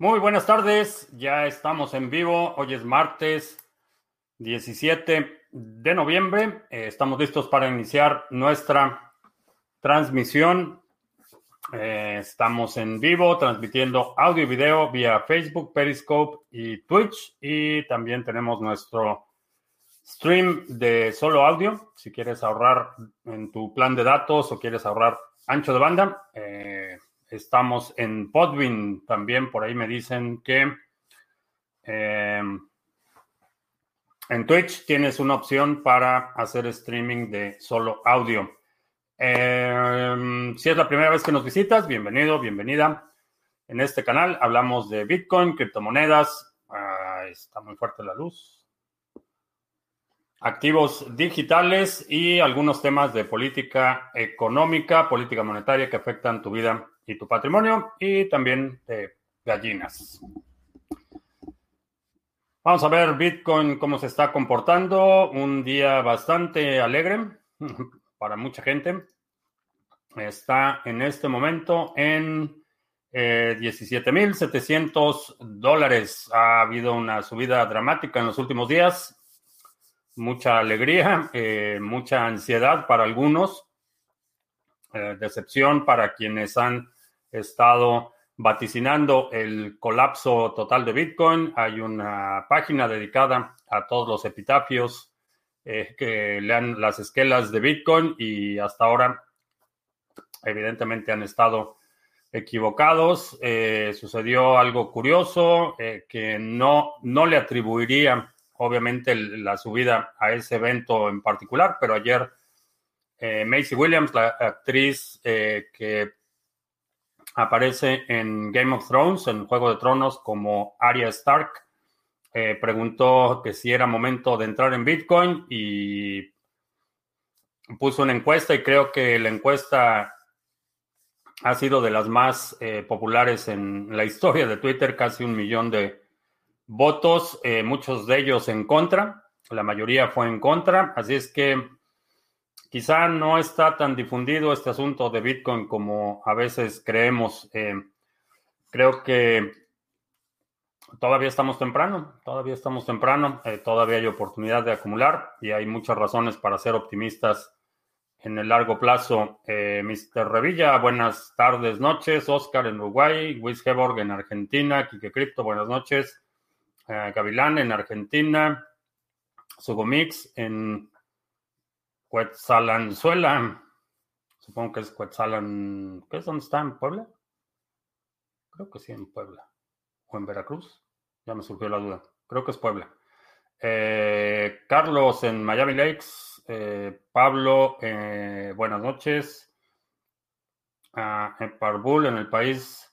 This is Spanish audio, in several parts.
Muy buenas tardes, ya estamos en vivo. Hoy es martes 17 de noviembre. Eh, estamos listos para iniciar nuestra transmisión. Eh, estamos en vivo transmitiendo audio y video vía Facebook, Periscope y Twitch. Y también tenemos nuestro stream de solo audio. Si quieres ahorrar en tu plan de datos o quieres ahorrar ancho de banda. Eh, Estamos en Podbean también, por ahí me dicen que eh, en Twitch tienes una opción para hacer streaming de solo audio. Eh, si es la primera vez que nos visitas, bienvenido, bienvenida. En este canal hablamos de Bitcoin, criptomonedas. está muy fuerte la luz. Activos digitales y algunos temas de política económica, política monetaria que afectan tu vida y tu patrimonio y también de gallinas. Vamos a ver Bitcoin cómo se está comportando. Un día bastante alegre para mucha gente. Está en este momento en eh, 17.700 dólares. Ha habido una subida dramática en los últimos días. Mucha alegría, eh, mucha ansiedad para algunos, eh, decepción para quienes han estado vaticinando el colapso total de Bitcoin. Hay una página dedicada a todos los epitafios eh, que lean las esquelas de Bitcoin y hasta ahora evidentemente han estado equivocados. Eh, sucedió algo curioso eh, que no, no le atribuiría obviamente la subida a ese evento en particular, pero ayer Macy Williams, la actriz que aparece en Game of Thrones, en Juego de Tronos, como Arya Stark. Eh, preguntó que si era momento de entrar en Bitcoin y puso una encuesta y creo que la encuesta ha sido de las más eh, populares en la historia de Twitter, casi un millón de votos, eh, muchos de ellos en contra, la mayoría fue en contra, así es que Quizá no está tan difundido este asunto de Bitcoin como a veces creemos. Eh, creo que todavía estamos temprano, todavía estamos temprano, eh, todavía hay oportunidad de acumular y hay muchas razones para ser optimistas en el largo plazo. Eh, Mr. Revilla, buenas tardes, noches. Oscar en Uruguay, Luis Heborg en Argentina, Kike Crypto, buenas noches. Gavilán en Argentina, Sugomix en Cuetzalanzuela. Supongo que es Cuetzalan. ¿Qué es donde está? ¿En Puebla? Creo que sí, en Puebla. ¿O en Veracruz? Ya me surgió la duda. Creo que es Puebla. Eh, Carlos en Miami Lakes. Eh, Pablo, eh, buenas noches. Ah, en Parbul, en el país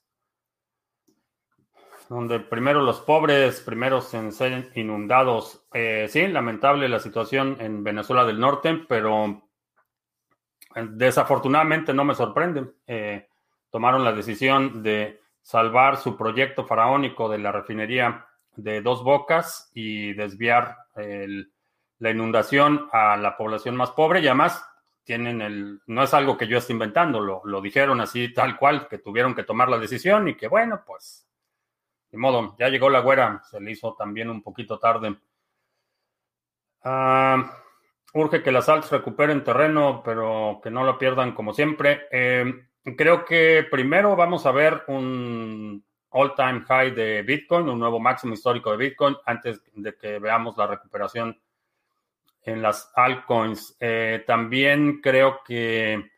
donde primero los pobres, primeros en ser inundados. Eh, sí, lamentable la situación en Venezuela del Norte, pero eh, desafortunadamente no me sorprende. Eh, tomaron la decisión de salvar su proyecto faraónico de la refinería de Dos Bocas y desviar la inundación a la población más pobre y además tienen el, no es algo que yo esté inventando, lo, lo dijeron así tal cual, que tuvieron que tomar la decisión y que bueno, pues modo, ya llegó la güera, se le hizo también un poquito tarde. Ah, urge que las altas recuperen terreno, pero que no lo pierdan como siempre. Eh, creo que primero vamos a ver un all-time high de Bitcoin, un nuevo máximo histórico de Bitcoin, antes de que veamos la recuperación en las altcoins. Eh, también creo que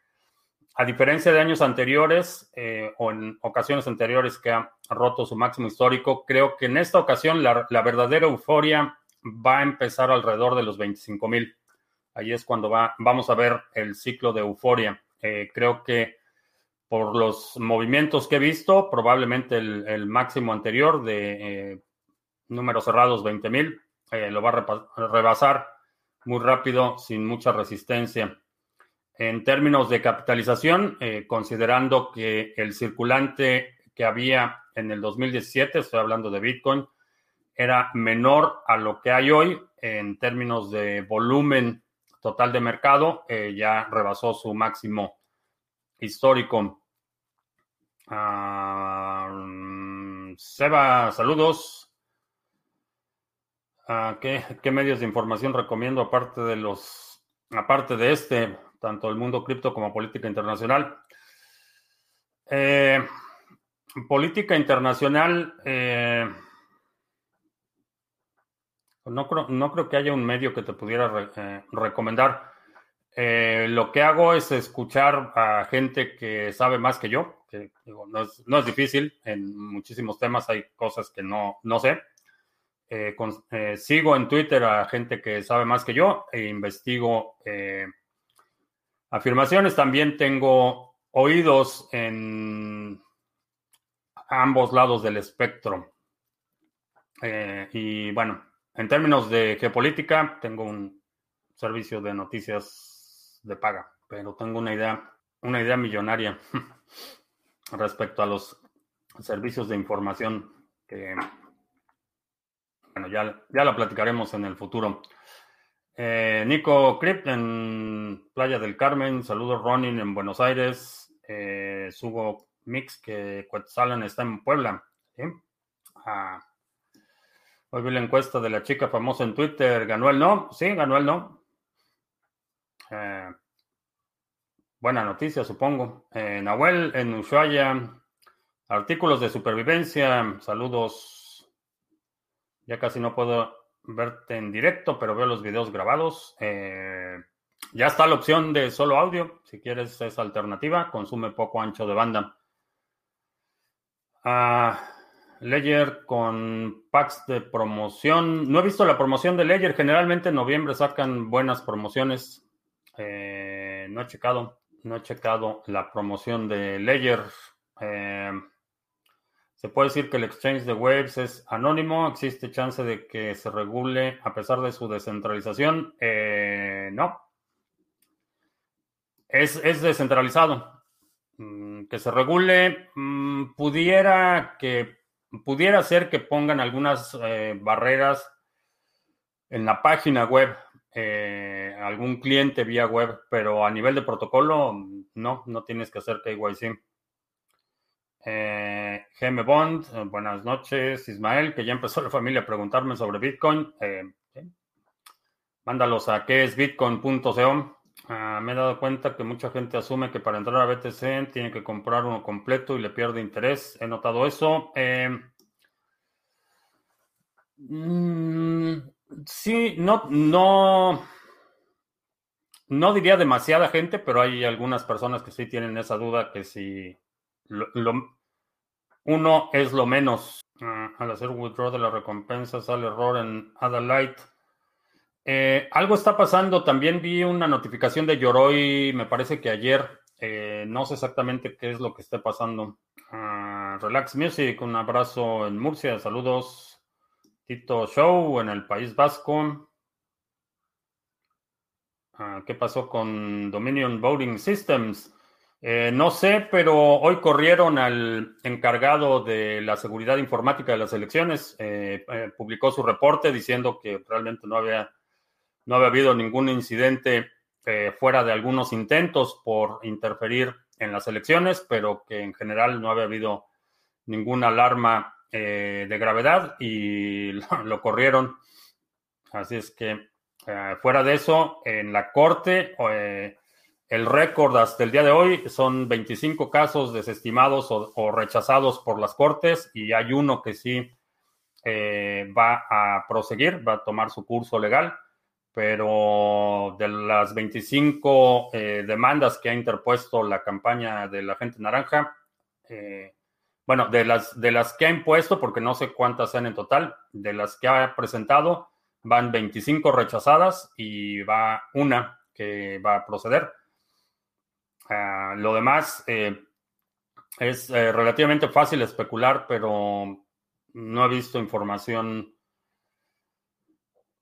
a diferencia de años anteriores eh, o en ocasiones anteriores que ha roto su máximo histórico, creo que en esta ocasión la, verdadera euforia va a empezar alrededor de los 25 mil. Ahí es cuando va, vamos a ver el ciclo de euforia. Eh, creo que por los movimientos que he visto, probablemente el, máximo anterior de eh, números cerrados 20 mil lo va a rebasar muy rápido sin mucha resistencia. En términos de capitalización, eh, considerando que el circulante que había en el 2017, estoy hablando de Bitcoin, era menor a lo que hay hoy en términos de volumen total de mercado, eh, ya rebasó su máximo histórico. Ah, Seba, saludos. Ah, ¿qué, ¿Qué medios de información recomiendo aparte de los, aparte de este, tanto el mundo cripto como política internacional? Eh, política internacional, eh, no, creo, no creo que haya un medio que te pudiera eh, recomendar. Lo que hago es escuchar a gente que sabe más que yo, que no, es, no es difícil, en muchísimos temas hay cosas que no, no sé. Sigo en Twitter a gente que sabe más que yo e investigo afirmaciones. También tengo oídos en ambos lados del espectro. Eh, y bueno, en términos de geopolítica, tengo un servicio de noticias de paga, pero tengo una idea, una idea millonaria respecto a los servicios de información que, bueno, ya, ya la platicaremos en el futuro. Eh, Nico Crypt en Playa del Carmen, saludos Ronin en Buenos Aires, eh, Sugo Mix que Quetzalan está en Puebla. ¿sí? Ah, hoy vi la encuesta de la chica famosa en Twitter, ¿ganó el no? Sí, ganó el no. Eh, buena noticia, supongo. Nahuel en Ushuaia, artículos de supervivencia, saludos. Ya casi no puedo verte en directo, pero veo los videos grabados. Eh, ya está la opción de solo audio, si quieres esa alternativa, consume poco ancho de banda. Ah, Ledger con packs de promoción. No he visto la promoción de Ledger. Generalmente en noviembre sacan buenas promociones. Eh, no he checado. No he checado la promoción de Ledger. Eh, se puede decir que el exchange de Waves es anónimo. ¿Existe chance de que se regule a pesar de su descentralización? Eh, no. Es, es descentralizado. Mm, Que se regule, mm, pudiera que pudiera ser que pongan algunas eh, barreras en la página web, eh, algún cliente vía web, pero a nivel de protocolo, no, no tienes que hacer KYC. Eh, GM Bond, eh, buenas noches, Ismael, que ya empezó la familia a preguntarme sobre Bitcoin. Eh. Mándalos a que es bitcoin.co. Ah, me he dado cuenta que mucha gente asume que para entrar a BTC tiene que comprar uno completo y le pierde interés. He notado eso. Eh, mm, sí, no, no, no diría demasiada gente, pero hay algunas personas que sí tienen esa duda que si lo- uno es lo menos. Ah, al hacer withdraw de la recompensa sale error en Adalite. Eh, algo está pasando. También vi una notificación de Yoroi, me parece que ayer. Eh, no sé exactamente qué es lo que esté pasando. Ah, Relax Music, un abrazo en Murcia. Saludos. Tito Show en el País Vasco. Ah, ¿Qué pasó con Dominion Voting Systems? Eh, no sé, pero hoy corrieron al encargado de la seguridad informática de las elecciones. Eh, eh, publicó su reporte diciendo que realmente no había no había habido ningún incidente eh, fuera de algunos intentos por interferir en las elecciones, pero que en general no había habido ninguna alarma eh, de gravedad y lo, corrieron. Así es que fuera de eso, en la corte, el récord hasta el día de hoy son 25 casos desestimados o, o rechazados por las cortes y hay uno que sí eh, va a proseguir, va a tomar su curso legal pero de las 25 eh, demandas que ha interpuesto la campaña de la gente naranja, eh, bueno, de las, de las que ha impuesto, porque no sé cuántas sean en total, de las que ha presentado, van 25 rechazadas y va una que va a proceder. Ah, lo demás eh, es eh, relativamente fácil especular, pero no he visto información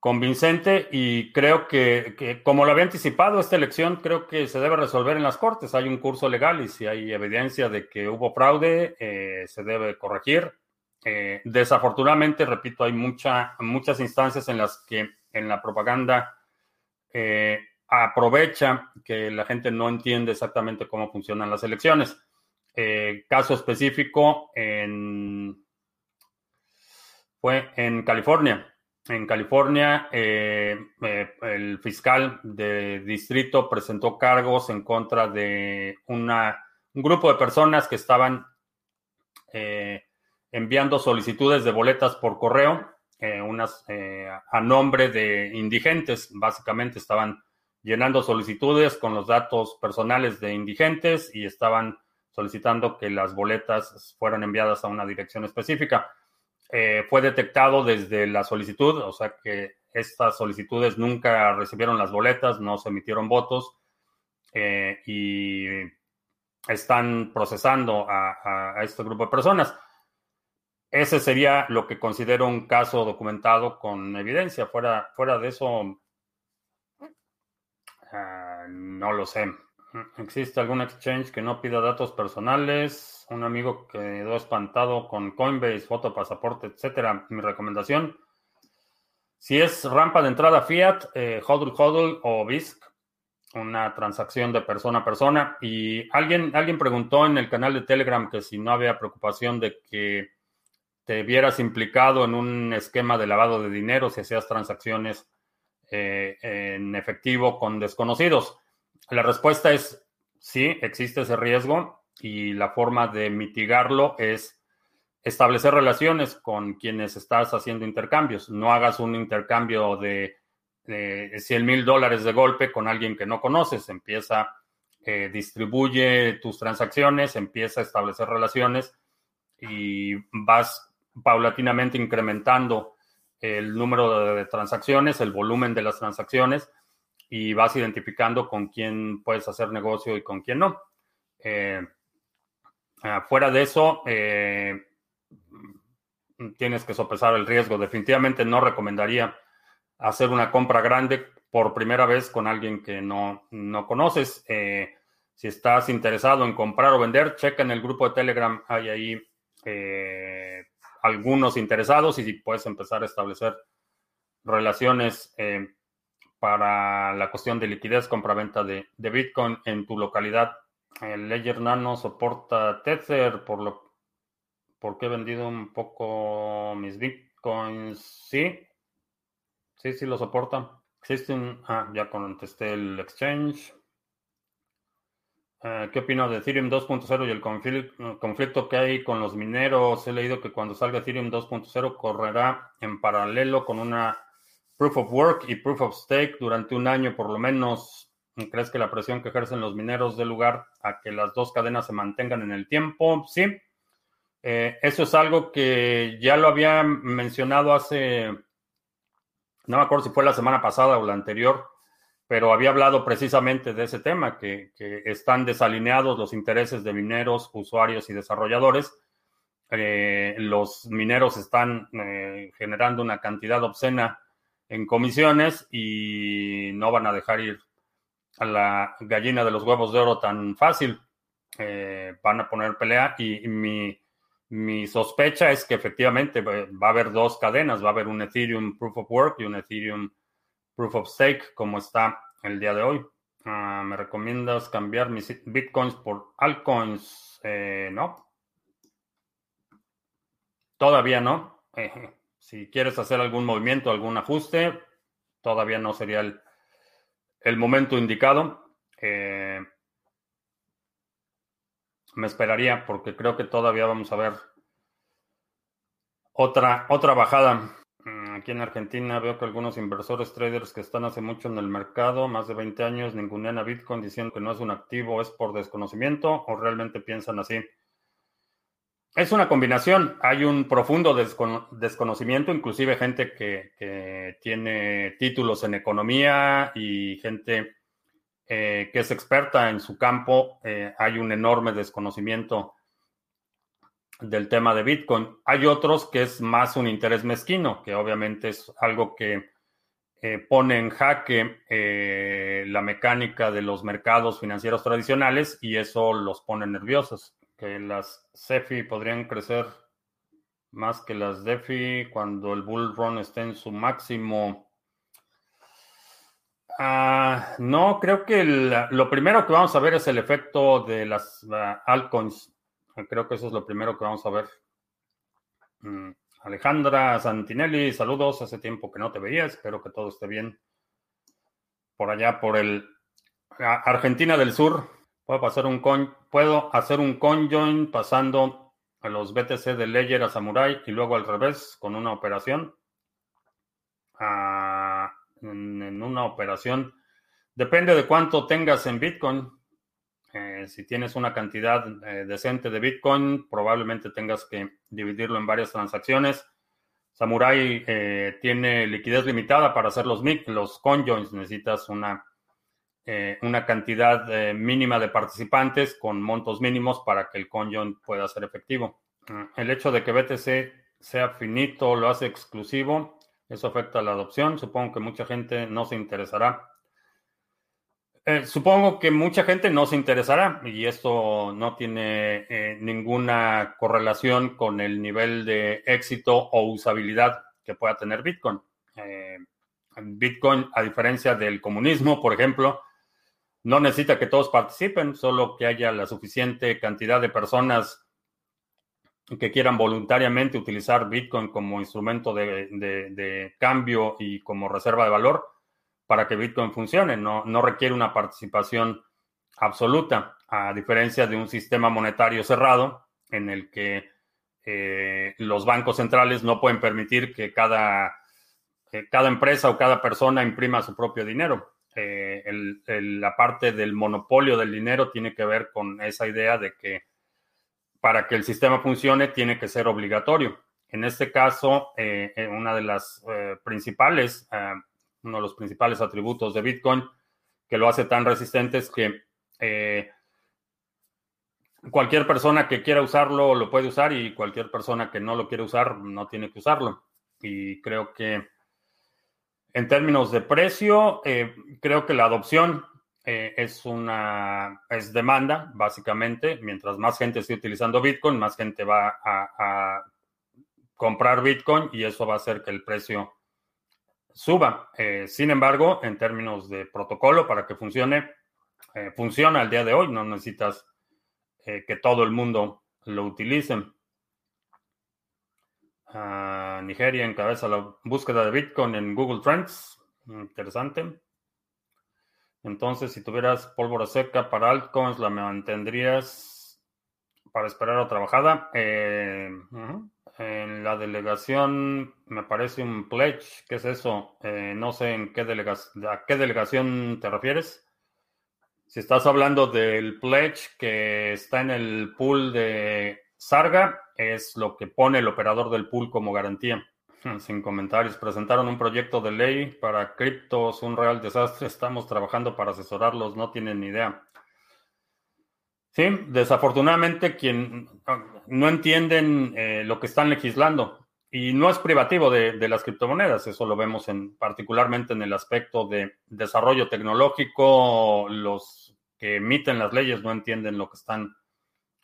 convincente y creo que, como lo había anticipado, esta elección creo que se debe resolver en las cortes. Hay un curso legal y si hay evidencia de que hubo fraude, eh, se debe corregir. Eh, desafortunadamente, repito, hay mucha, muchas instancias en las que en la propaganda aprovecha que la gente no entiende exactamente cómo funcionan las elecciones. Eh, caso específico, en fue en California. En California, eh, eh, el fiscal de distrito presentó cargos en contra de un grupo de personas que estaban enviando solicitudes de boletas por correo, unas a nombre de indigentes. Básicamente estaban llenando solicitudes con los datos personales de indigentes y estaban solicitando que las boletas fueran enviadas a una dirección específica. Eh, fue detectado desde la solicitud, o sea que estas solicitudes nunca recibieron las boletas, no se emitieron votos eh, y están procesando a, este grupo de personas. Ese sería lo que considero un caso documentado con evidencia. Fuera, fuera de eso, ah, no lo sé. ¿Existe algún exchange que no pida datos personales? Un amigo quedó espantado con Coinbase, foto, pasaporte, etcétera. Mi recomendación, si es rampa de entrada Fiat, eh, HODL HODL o BISC, una transacción de persona a persona. Y alguien, alguien preguntó en el canal de Telegram que si no había preocupación de que te vieras implicado en un esquema de lavado de dinero si hacías transacciones eh, en efectivo con desconocidos. La respuesta es sí, existe ese riesgo y la forma de mitigarlo es establecer relaciones con quienes estás haciendo intercambios. No hagas un intercambio de, 100 mil dólares de golpe con alguien que no conoces. Empieza, eh, distribuye tus transacciones, empieza a establecer relaciones y vas paulatinamente incrementando el número de transacciones, el volumen de las transacciones y vas identificando con quién puedes hacer negocio y con quién no. Eh, fuera de eso, eh, tienes que sopesar el riesgo. Definitivamente no recomendaría hacer una compra grande por primera vez con alguien que no, no conoces. Eh, si estás interesado en comprar o vender, checa en el grupo de Telegram. Hay ahí algunos interesados y puedes empezar a establecer relaciones para la cuestión de liquidez, compra-venta de, de, Bitcoin en tu localidad. El Ledger Nano soporta Tether, por lo porque he vendido un poco mis Bitcoins. Sí, sí, sí lo soporta. Existe un... Ah, ya contesté el exchange. Eh, ¿Qué opino de Ethereum 2.0 y el conflicto que hay con los mineros? He leído que cuando salga Ethereum 2.0 correrá en paralelo con una Proof of Work y Proof of Stake durante un año por lo menos. ¿Crees que la presión que ejercen los mineros dé lugar a que las dos cadenas se mantengan en el tiempo? Sí. Eh, eso es algo que ya lo había mencionado hace, no me acuerdo si fue la semana pasada o la anterior, pero había hablado precisamente de ese tema, que, están desalineados los intereses de mineros, usuarios y desarrolladores. Eh, los mineros están eh, generando una cantidad obscena en comisiones y no van a dejar ir a la gallina de los huevos de oro tan fácil. Eh, van a poner pelea y, mi, mi, sospecha es que efectivamente va a haber dos cadenas, va a haber un Ethereum Proof of Work y un Ethereum Proof of Stake como está el día de hoy. Ah, ¿Me recomiendas cambiar mis bitcoins por altcoins? Eh, no. Todavía no. Eh, si quieres hacer algún movimiento, algún ajuste, todavía no sería el, momento indicado. Eh, me esperaría porque creo que todavía vamos a ver otra, otra bajada. Aquí en Argentina veo que algunos inversores traders que están hace mucho en el mercado, más de 20 años, ningunean a Bitcoin diciendo que no es un activo, es por desconocimiento o realmente piensan así. Es una combinación. Hay un profundo desconocimiento, inclusive gente que, tiene títulos en economía y gente eh, que es experta en su campo. Eh, hay un enorme desconocimiento del tema de Bitcoin. Hay otros que es más un interés mezquino, que obviamente es algo que eh, pone en jaque la mecánica de los mercados financieros tradicionales y eso los pone nerviosos que las CEFI podrían crecer más que las DeFi cuando el bull run esté en su máximo. Ah, no, creo que lo primero que vamos a ver es el efecto de las altcoins. Creo que eso es lo primero que vamos a ver. Mm, Alejandra Santinelli, saludos. Hace tiempo que no te veía. Espero que todo esté bien por allá, por el Argentina del Sur. Puedo, pasar un puedo hacer un conjoin pasando a los BTC de Ledger a Samurai y luego al revés con una operación. Ah, en, una operación. Depende de cuánto tengas en Bitcoin. Eh, si tienes una cantidad eh, decente de Bitcoin, probablemente tengas que dividirlo en varias transacciones. Samurai eh, tiene liquidez limitada para hacer los, los conjoins. Necesitas una, una cantidad mínima de participantes con montos mínimos para que el conjoin pueda ser efectivo. El hecho de que BTC sea finito lo hace exclusivo. Eso afecta a la adopción. Supongo que mucha gente no se interesará eh, supongo que mucha gente no se interesará y esto no tiene eh, ninguna correlación con el nivel de éxito o usabilidad que pueda tener Bitcoin. Eh, Bitcoin, a diferencia del comunismo, por ejemplo, no necesita que todos participen, solo que haya la suficiente cantidad de personas que quieran voluntariamente utilizar Bitcoin como instrumento de cambio y como reserva de valor para que Bitcoin funcione. No, no requiere una participación absoluta, a diferencia de un sistema monetario cerrado en el que eh, los bancos centrales no pueden permitir que cada, cada empresa o cada persona imprima su propio dinero. Eh, la parte del monopolio del dinero tiene que ver con esa idea de que para que el sistema funcione tiene que ser obligatorio. En este caso, eh, una de las principales uno de los principales atributos de Bitcoin que lo hace tan resistente es que eh, cualquier persona que quiera usarlo lo puede usar y cualquier persona que no lo quiere usar no tiene que usarlo. Y creo que en términos de precio, eh, creo que la adopción eh, es una es demanda, básicamente. Mientras más gente esté utilizando Bitcoin, más gente va a, a comprar Bitcoin y eso va a hacer que el precio suba. Eh, sin embargo, en términos de protocolo, para que funcione, eh, funciona al día de hoy. No necesitas eh, que todo el mundo lo utilice. Ah, Nigeria encabeza la búsqueda de Bitcoin en Google Trends. Interesante. Entonces, si tuvieras pólvora seca para altcoins, ¿la mantendrías para esperar otra bajada? En la delegación me parece un pledge. ¿Qué es eso? Eh, no sé en qué delegación, a qué delegación te refieres. Si estás hablando del pledge que está en el pool de Sarga, es lo que pone el operador del pool como garantía. Sin comentarios, presentaron un proyecto de ley para criptos, un real desastre. Estamos trabajando para asesorarlos, no tienen ni idea. Sí, desafortunadamente quien no entienden eh, lo que están legislando y no es privativo de, las criptomonedas, eso lo vemos en particularmente en el aspecto de desarrollo tecnológico, los que emiten las leyes no entienden lo que están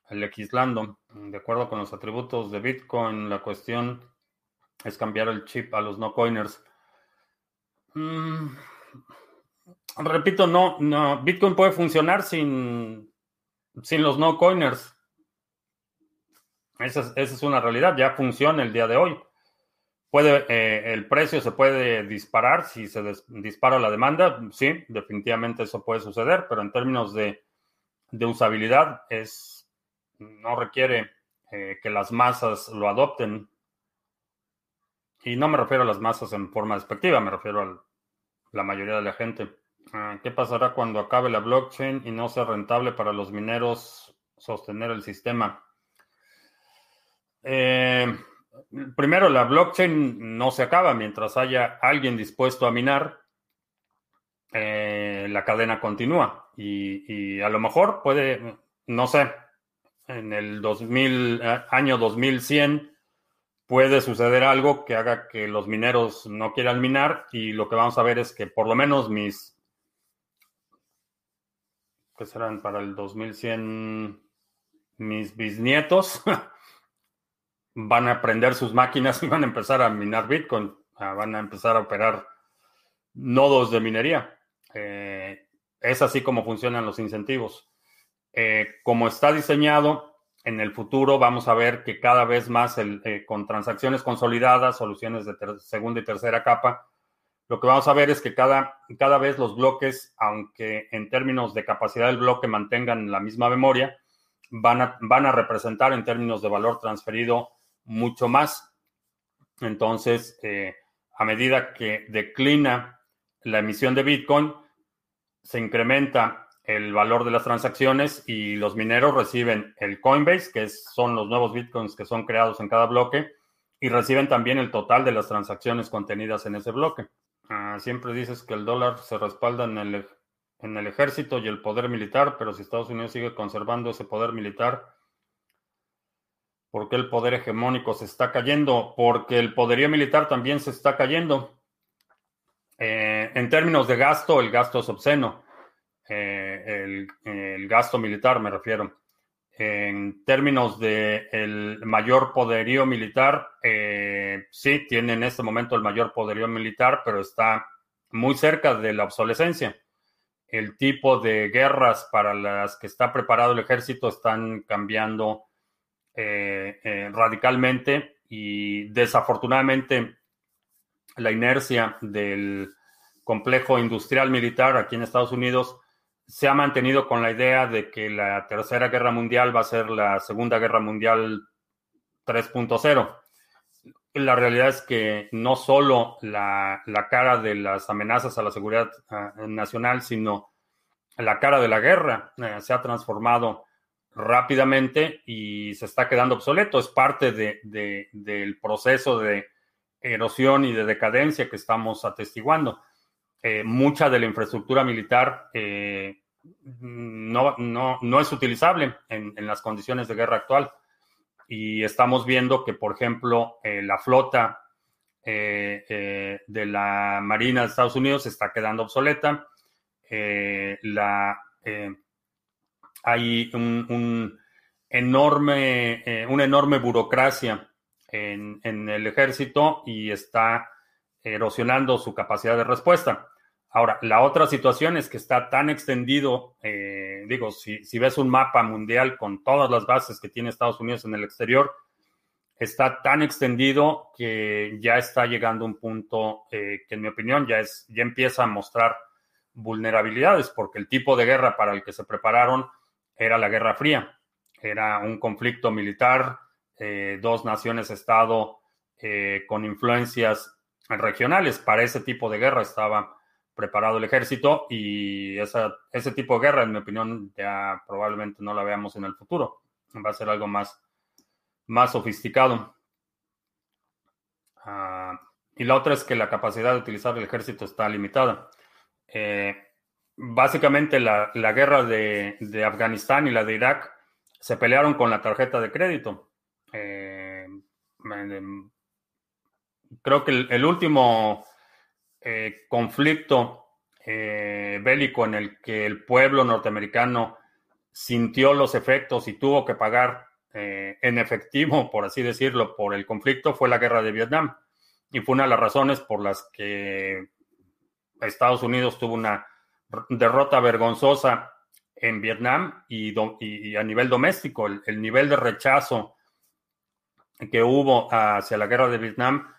legislando. De acuerdo con los atributos de Bitcoin, la cuestión es cambiar el chip a los no coiners. Mm, repito, no, no, Bitcoin puede funcionar sin sin los no coiners. Esa es, una realidad, ya funciona el día de hoy. Puede, eh, el precio se puede disparar si se dispara la demanda, sí, definitivamente eso puede suceder, pero en términos de, usabilidad es, no requiere eh, que las masas lo adopten. Y no me refiero a las masas en forma despectiva, me refiero a la mayoría de la gente. Ah, ¿Qué pasará cuando acabe la blockchain y no sea rentable para los mineros sostener el sistema? Eh, primero, la blockchain no se acaba mientras haya alguien dispuesto a minar. Eh, la cadena continúa y, a lo mejor puede, no sé, en el 2000, eh, año 2100 puede suceder algo que haga que los mineros no quieran minar y lo que vamos a ver es que por lo menos mis que serán para el 2100 mis bisnietos, van a prender sus máquinas y van a empezar a minar Bitcoin, van a empezar a operar nodos de minería. Eh, es así como funcionan los incentivos. Eh, como está diseñado, en el futuro vamos a ver que cada vez más eh, con transacciones consolidadas, soluciones de segunda y tercera capa, lo que vamos a ver es que cada, cada vez los bloques, aunque en términos de capacidad del bloque mantengan la misma memoria, van a, van a representar en términos de valor transferido mucho más. Entonces, eh, a medida que declina la emisión de Bitcoin, se incrementa el valor de las transacciones y los mineros reciben el Coinbase, que son los nuevos Bitcoins que son creados en cada bloque, y reciben también el total de las transacciones contenidas en ese bloque. Ah, siempre dices que el dólar se respalda en el, en el ejército y el poder militar, pero si Estados Unidos sigue conservando ese poder militar, ¿por qué el poder hegemónico se está cayendo? Porque el poderío militar también se está cayendo. Eh, en términos de gasto, el gasto es obsceno. Eh, el, gasto militar, me refiero. En términos de el mayor poderío militar, eh, sí, tiene en este momento el mayor poderío militar, pero está muy cerca de la obsolescencia. El tipo de guerras para las que está preparado el ejército están cambiando eh, eh, radicalmente y desafortunadamente la inercia del complejo industrial militar aquí en Estados Unidos se ha mantenido con la idea de que la Tercera Guerra Mundial va a ser la Segunda Guerra Mundial 3.0. La realidad es que no solo la, cara de las amenazas a la seguridad uh, nacional, sino la cara de la guerra uh, se ha transformado rápidamente y se está quedando obsoleto. Es parte de, del proceso de erosión y de decadencia que estamos atestiguando. Eh, mucha de la infraestructura militar eh, no, no, no es utilizable en, las condiciones de guerra actual. Y estamos viendo que, por ejemplo, eh, la flota de la Marina de Estados Unidos está quedando obsoleta. la, hay un, enorme, una enorme burocracia en, en el ejército y está erosionando su capacidad de respuesta. Ahora, la otra situación es que está tan extendido, eh, digo, si, ves un mapa mundial con todas las bases que tiene Estados Unidos en el exterior, está tan extendido que ya está llegando un punto eh, que en mi opinión ya, es, ya empieza a mostrar vulnerabilidades, porque el tipo de guerra para el que se prepararon era la Guerra Fría, era un conflicto militar, eh, dos naciones-estado con influencias regionales. Para ese tipo de guerra estaba preparado el ejército y ese tipo de guerra, en mi opinión, ya probablemente no la veamos en el futuro. Va a ser algo más, más sofisticado. Ah, y la otra es que la capacidad de utilizar el ejército está limitada. Eh, básicamente la, guerra de, Afganistán y la de Irak se pelearon con la tarjeta de crédito. Eh, creo que el último eh, conflicto eh, bélico en el que el pueblo norteamericano sintió los efectos y tuvo que pagar eh, en efectivo, por así decirlo, por el conflicto fue la guerra de Vietnam. Y fue una de las razones por las que Estados Unidos tuvo una derrota vergonzosa en Vietnam y, a nivel doméstico. el, nivel de rechazo que hubo hacia la guerra de Vietnam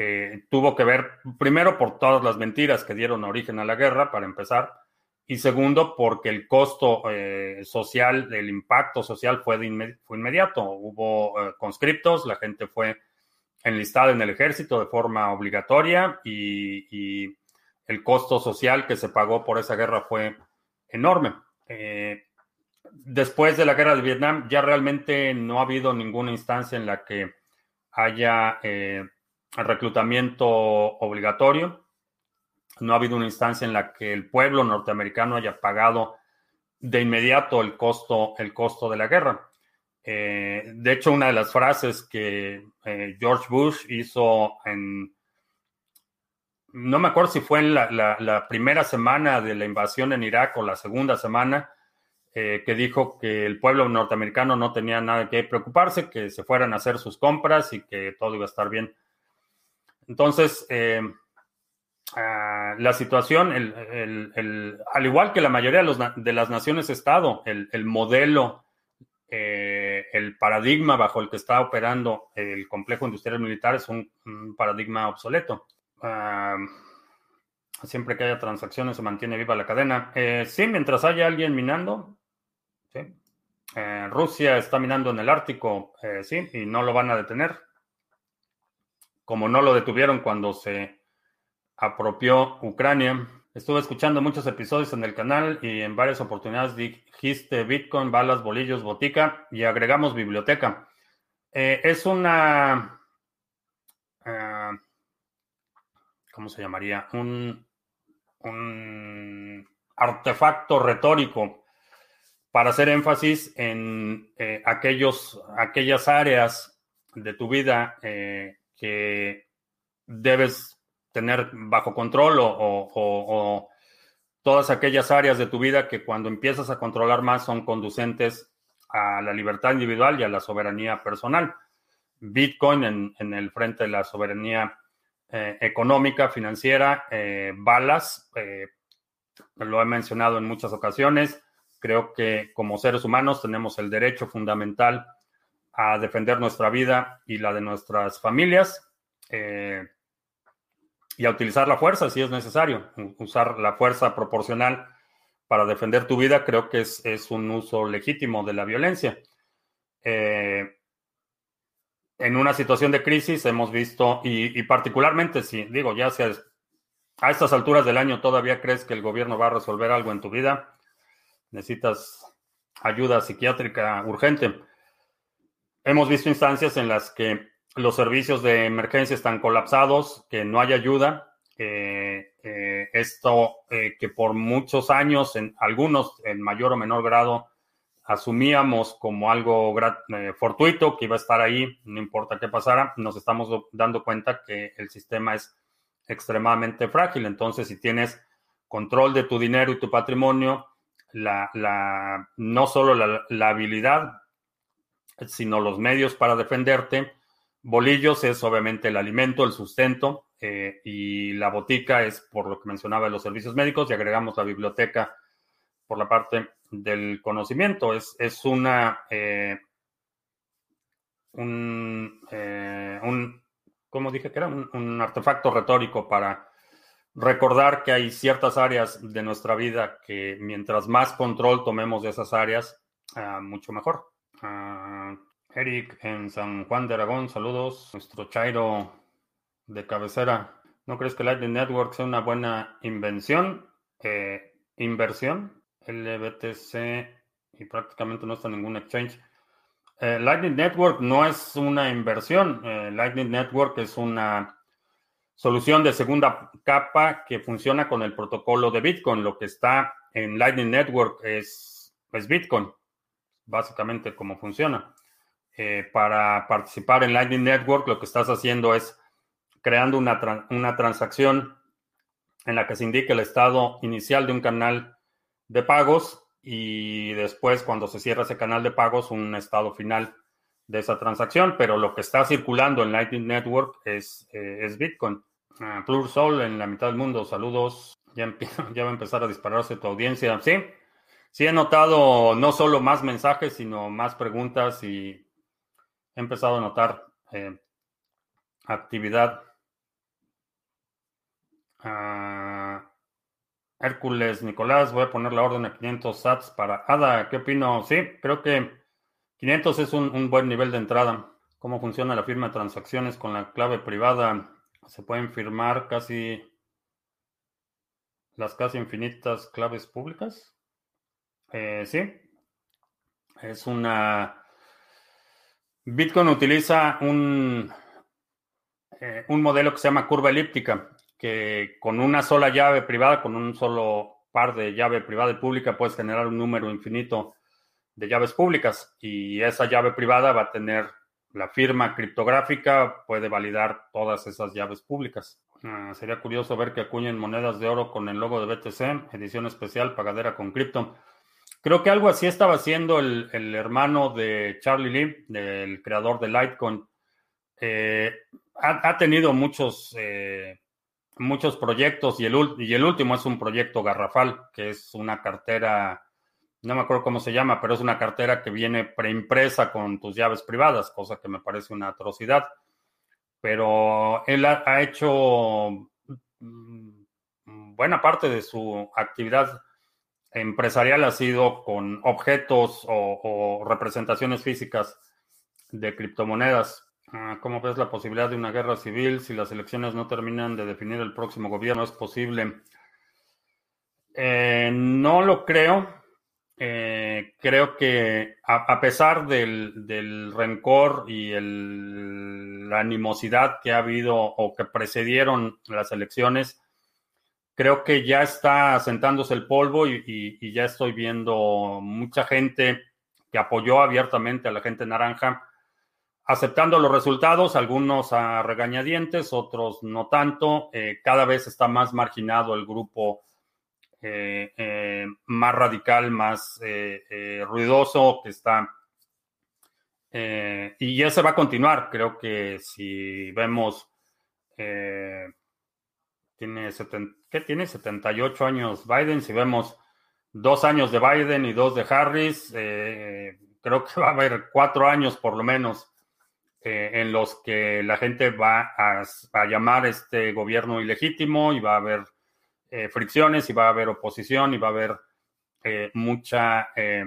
eh, tuvo que ver, primero, por todas las mentiras que dieron origen a la guerra, para empezar, y segundo, porque el costo eh, social, el impacto social fue, fue inmediato. Hubo eh, conscriptos, la gente fue enlistada en el ejército de forma obligatoria y, el costo social que se pagó por esa guerra fue enorme. después de la guerra de Vietnam, ya realmente no ha habido ninguna instancia en la que haya reclutamiento obligatorio. No ha habido una instancia en la que el pueblo norteamericano haya pagado de inmediato el costo, el costo de la guerra. Eh, de hecho, una de las frases que eh, George Bush hizo en, no me acuerdo si fue en la, primera semana de la invasión en Irak o la segunda semana, eh, que dijo que el pueblo norteamericano no tenía nada que preocuparse, que se fueran a hacer sus compras y que todo iba a estar bien. Entonces, eh, ah, la situación, al igual que la mayoría de, las naciones-estado, el, modelo eh, el paradigma bajo el que está operando el complejo industrial militar es un, paradigma obsoleto. siempre que haya transacciones se mantiene viva la cadena. Eh, sí, mientras haya alguien minando, Rusia está minando en el Ártico, sí, y no lo van a detener. Como no lo detuvieron cuando se apropió Ucrania. Estuve escuchando muchos episodios en el canal y en varias oportunidades dijiste Bitcoin, balas, bolillos, botica y agregamos biblioteca. Eh, es una... Eh, ¿Cómo se llamaría? Un, un artefacto retórico para hacer énfasis en eh, aquellos, aquellas áreas de tu vida que debes tener bajo control o, todas aquellas áreas de tu vida que cuando empiezas a controlar más son conducentes a la libertad individual y a la soberanía personal. Bitcoin en, el frente de la soberanía eh, económica, financiera, eh, balas, eh, lo he mencionado en muchas ocasiones, creo que como seres humanos tenemos el derecho fundamental a defender nuestra vida y la de nuestras familias y a utilizar la fuerza si es necesario. Usar la fuerza proporcional para defender tu vida creo que es, un uso legítimo de la violencia. Eh, en una situación de crisis hemos visto, y, particularmente si, digo, ya sea a estas alturas del año todavía crees que el gobierno va a resolver algo en tu vida, necesitas ayuda psiquiátrica urgente. Hemos visto instancias en las que los servicios de emergencia están colapsados, que no hay ayuda. Eh, esto eh, que por muchos años, en algunos en mayor o menor grado, asumíamos como algo eh, fortuito, que iba a estar ahí, no importa qué pasara, nos estamos dando cuenta que el sistema es extremadamente frágil. Entonces, si tienes control de tu dinero y tu patrimonio, la, no solo la habilidad, sino los medios para defenderte, Bolillos es obviamente el alimento, el sustento, eh, y la botica es por lo que mencionaba los servicios médicos, y agregamos la biblioteca por la parte del conocimiento. Es, es una. Eh, un, eh, un, ¿cómo dije que era? Un, artefacto retórico para recordar que hay ciertas áreas de nuestra vida que mientras más control tomemos de esas áreas, ah, mucho mejor. Ah, Eric en San Juan de Aragón, saludos. Nuestro Chairo de cabecera. ¿No crees que Lightning Network sea una buena invención? Eh, inversión. LBTC y prácticamente no está ningún exchange. Eh, Lightning Network no es una inversión. Eh, Lightning Network es una solución de segunda capa que funciona con el protocolo de Bitcoin. Lo que está en Lightning Network es Bitcoin, básicamente cómo funciona. Eh, para participar en Lightning Network, lo que estás haciendo es creando una, una transacción en la que se indique el estado inicial de un canal de pagos y después cuando se cierra ese canal de pagos un estado final de esa transacción, pero lo que está circulando en Lightning Network es, eh, es Bitcoin. Uh, Plur Sol en la mitad del mundo, saludos. Ya, ya va a empezar a dispararse tu audiencia. Sí, sí he notado no solo más mensajes, sino más preguntas y he empezado a notar eh, actividad. Ah, Hércules Nicolás, voy a poner la orden a 500 sats para ADA. ¿Qué opino? Sí, creo que 500 es un, buen nivel de entrada. ¿Cómo funciona la firma de transacciones con la clave privada? Se pueden firmar casi las casi infinitas claves públicas. Eh, sí, es una Bitcoin utiliza un, eh, un modelo que se llama curva elíptica, que con una sola llave privada, con un solo par de llave privada y pública, puedes generar un número infinito de llaves públicas y esa llave privada va a tener la firma criptográfica, puede validar todas esas llaves públicas. Ah, sería curioso ver que acuñen monedas de oro con el logo de BTC, edición especial, pagadera con cripto. Creo que algo así estaba haciendo el, hermano de Charlie Lee, del creador de Litecoin. Eh, ha, tenido muchos, eh, muchos proyectos y el, el último es un proyecto garrafal, que es una cartera no me acuerdo cómo se llama, pero es una cartera que viene preimpresa con tus llaves privadas, cosa que me parece una atrocidad. Pero él ha, hecho mm, buena parte de su actividad empresarial ha sido con objetos o, representaciones físicas de criptomonedas. Ah, ¿Cómo ves la posibilidad de una guerra civil si las elecciones no terminan de definir el próximo gobierno? ¿Es posible? Eh, no lo creo. Eh, creo que a, pesar del, rencor y la animosidad que ha habido o que precedieron las elecciones, creo que ya está asentándose el polvo y, ya estoy viendo mucha gente que apoyó abiertamente a la gente naranja, aceptando los resultados, algunos a regañadientes, otros no tanto. Eh, cada vez está más marginado el grupo eh, eh, más radical, más ruidoso, que está... y ya se va a continuar. Creo que si vemos... tiene, ¿qué tiene 78 años Biden. Si vemos dos años de Biden y dos de Harris, creo que va a haber cuatro años por lo menos en los que la gente va a, llamar este gobierno ilegítimo y va a haber eh, fricciones y va a haber oposición y va a haber eh, mucha, eh,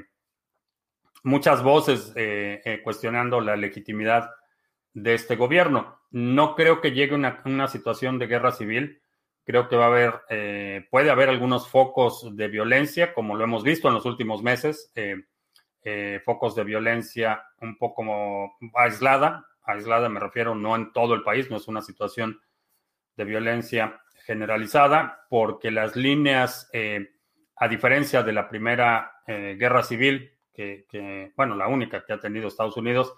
muchas voces cuestionando la legitimidad de este gobierno. No creo que llegue una, una situación de guerra civil. Creo que va a haber, puede haber algunos focos de violencia, como lo hemos visto en los últimos meses, focos de violencia un poco aislada. Aislada me refiero no en todo el país, no es una situación de violencia generalizada porque las líneas, eh, a diferencia de la primera eh, guerra civil, que, bueno, la única que ha tenido Estados Unidos,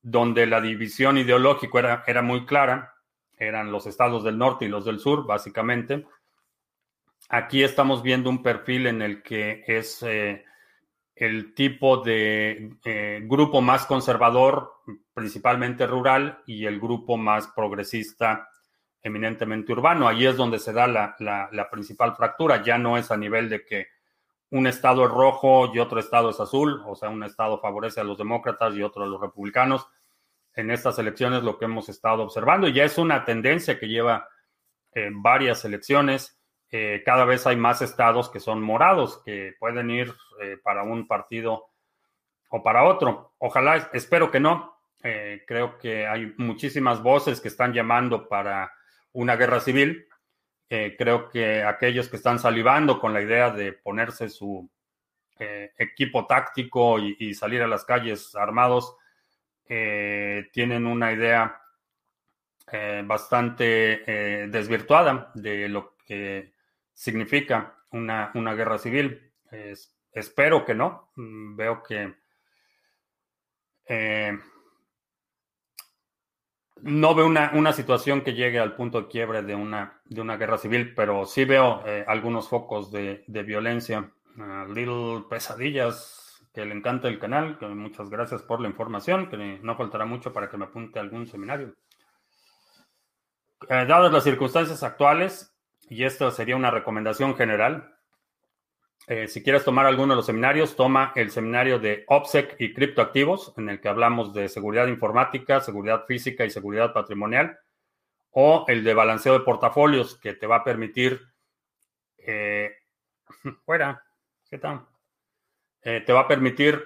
donde la división ideológica era, era muy clara, eran los estados del norte y los del sur, básicamente. Aquí estamos viendo un perfil en el que es eh, el tipo de grupo más conservador, principalmente rural, y el grupo más progresista, eminentemente urbano. Ahí es donde se da la, principal fractura. Ya no es a nivel de que un estado es rojo y otro estado es azul, o sea, un estado favorece a los demócratas y otro a los republicanos. En estas elecciones lo que hemos estado observando, y ya es una tendencia que lleva eh, varias elecciones, eh, cada vez hay más estados que son morados, que pueden ir eh, para un partido o para otro. Ojalá, espero que no. creo que hay muchísimas voces que están llamando para una guerra civil. creo que aquellos que están salivando con la idea de ponerse su eh, equipo táctico y, salir a las calles armados eh, tienen una idea eh, bastante desvirtuada de lo que significa una, una guerra civil. espero que no. Mm, veo que no veo una, situación que llegue al punto de quiebre de una, de una guerra civil, pero sí veo eh, algunos focos de, violencia. Little Pesadillas, que le encanta el canal, que muchas gracias por la información, que no faltará mucho para que me apunte a algún seminario. Eh, dadas las circunstancias actuales, y esto sería una recomendación general, eh, si quieres tomar alguno de los seminarios, toma el seminario de OPSEC y criptoactivos, en el que hablamos de seguridad informática, seguridad física y seguridad patrimonial, o el de balanceo de portafolios, que te va a permitir, eh, fuera, ¿qué tal? Eh, te va a permitir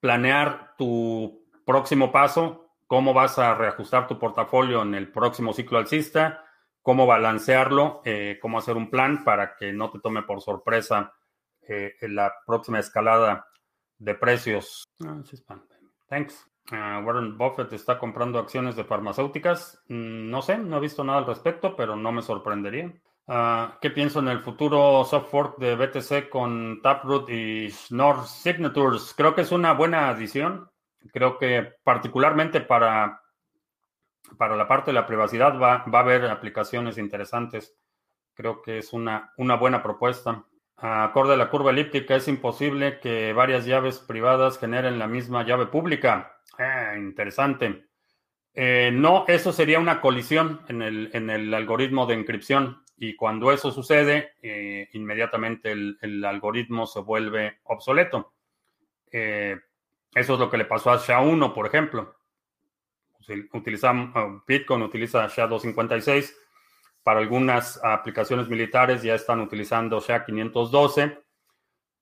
planear tu próximo paso, cómo vas a reajustar tu portafolio en el próximo ciclo alcista, cómo balancearlo, eh, cómo hacer un plan para que no te tome por sorpresa eh, la próxima escalada de precios. Ah, Thanks. Ah, Warren Buffett está comprando acciones de farmacéuticas. Mm, no sé, no he visto nada al respecto, pero no me sorprendería. Ah, ¿Qué pienso en el futuro soft fork de BTC con Taproot y Schnorr Signatures? Creo que es una buena adición. Creo que particularmente para para la parte de la privacidad va, a haber aplicaciones interesantes. Creo que es una, una buena propuesta. Acorde a la curva elíptica, es imposible que varias llaves privadas generen la misma llave pública. Ah, interesante. Eh, no, eso sería una colisión en el, en el, algoritmo de encripción. Y cuando eso sucede, eh, inmediatamente el, algoritmo se vuelve obsoleto. Eh, eso es lo que le pasó a SHA-1, por ejemplo. Utilizamos, Bitcoin utiliza SHA-256. Para algunas aplicaciones militares ya están utilizando SHA-512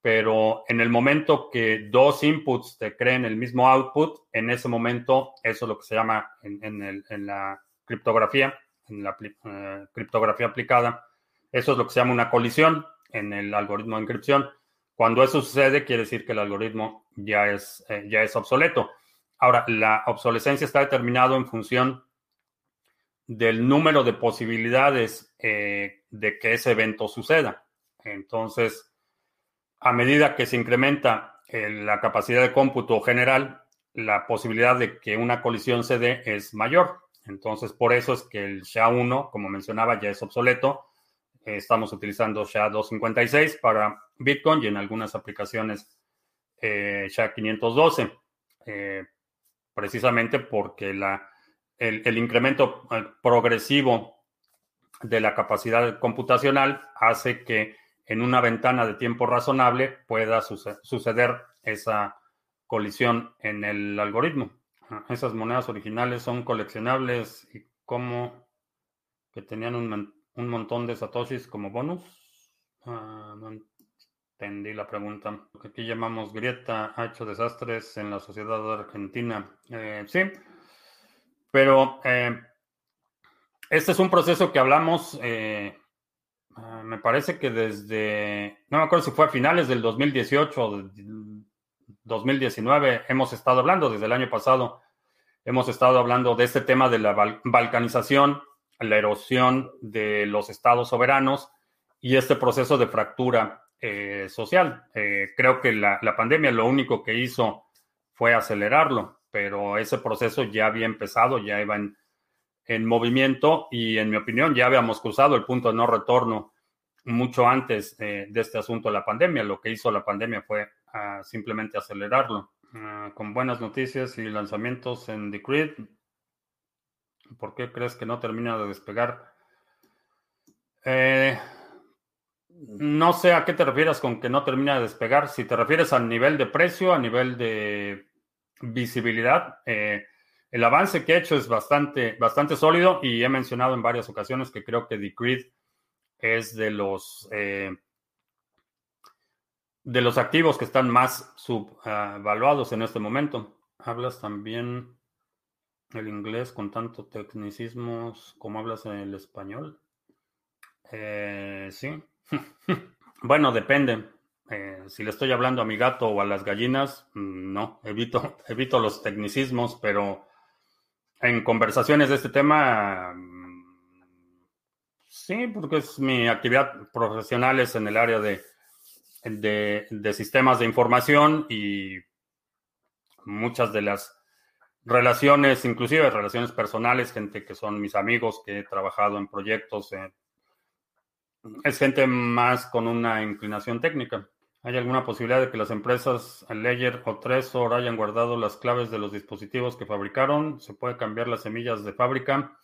pero en el momento que dos inputs te creen el mismo output, en ese momento, eso es lo que se llama en, la criptografía, en la eh, criptografía aplicada, eso es lo que se llama una colisión en el algoritmo de encripción. Cuando eso sucede, quiere decir que el algoritmo ya es, eh, ya es obsoleto. Ahora, la obsolescencia está determinado en función del número de posibilidades eh, de que ese evento suceda. Entonces, a medida que se incrementa la capacidad de cómputo general, la posibilidad de que una colisión se dé es mayor. Entonces, por eso es que el SHA-1, como mencionaba, ya es obsoleto. estamos utilizando SHA-256 para Bitcoin y en algunas aplicaciones eh, SHA-512, eh, precisamente porque la, el incremento progresivo de la capacidad computacional hace que en una ventana de tiempo razonable pueda suceder esa colisión en el algoritmo. Esas monedas originales son coleccionables y como que tenían un, montón de satoshis como bonus. Ah, no entendí la pregunta. Lo que aquí llamamos grieta ha hecho desastres en la sociedad argentina. Eh, sí, pero eh, este es un proceso que hablamos eh, Ah, me parece que desde, no me acuerdo si fue a finales del 2018 o 2019, hemos estado hablando, desde el año pasado, hemos estado hablando de este tema de la balcanización, la erosión de los estados soberanos y este proceso de fractura eh, social. Eh, creo que la, pandemia lo único que hizo fue acelerarlo, pero ese proceso ya había empezado, ya iba en, en movimiento y en mi opinión ya habíamos cruzado el punto de no retorno mucho antes de este asunto de la pandemia. Lo que hizo la pandemia fue ah, simplemente acelerarlo. Ah, con buenas noticias y lanzamientos en Decreed, ¿por qué crees que no termina de despegar? Eh, no sé a qué te refieres con que no termina de despegar. Si te refieres al nivel de precio, a nivel de visibilidad, eh, el avance que he hecho es bastante, bastante sólido y he mencionado en varias ocasiones que creo que Decreed es de los, eh, de los activos que están más subvaluados en este momento. Hablas también el inglés con tanto tecnicismos como hablas el español. Eh, sí. bueno, depende. Eh, si le estoy hablando a mi gato o a las gallinas, mm, no, evito, evito los tecnicismos, pero en conversaciones de este tema, mm, sí, porque es mi actividad profesional es en el área de, de, sistemas de información y muchas de las relaciones, inclusive relaciones personales, gente que son mis amigos, que he trabajado en proyectos, eh, es gente más con una inclinación técnica. ¿Hay alguna posibilidad de que las empresas Ledger o Trezor hayan guardado las claves de los dispositivos que fabricaron? ¿Se puede cambiar las semillas de fábrica?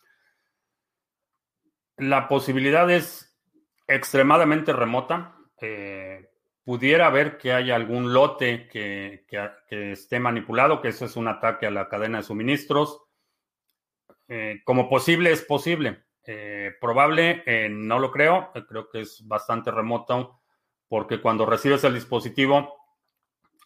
La posibilidad es extremadamente remota. Eh, pudiera haber que haya algún lote que, esté manipulado, que eso es un ataque a la cadena de suministros. Eh, como posible es posible. Eh, probable, no lo creo. creo que es bastante remoto porque cuando recibes el dispositivo,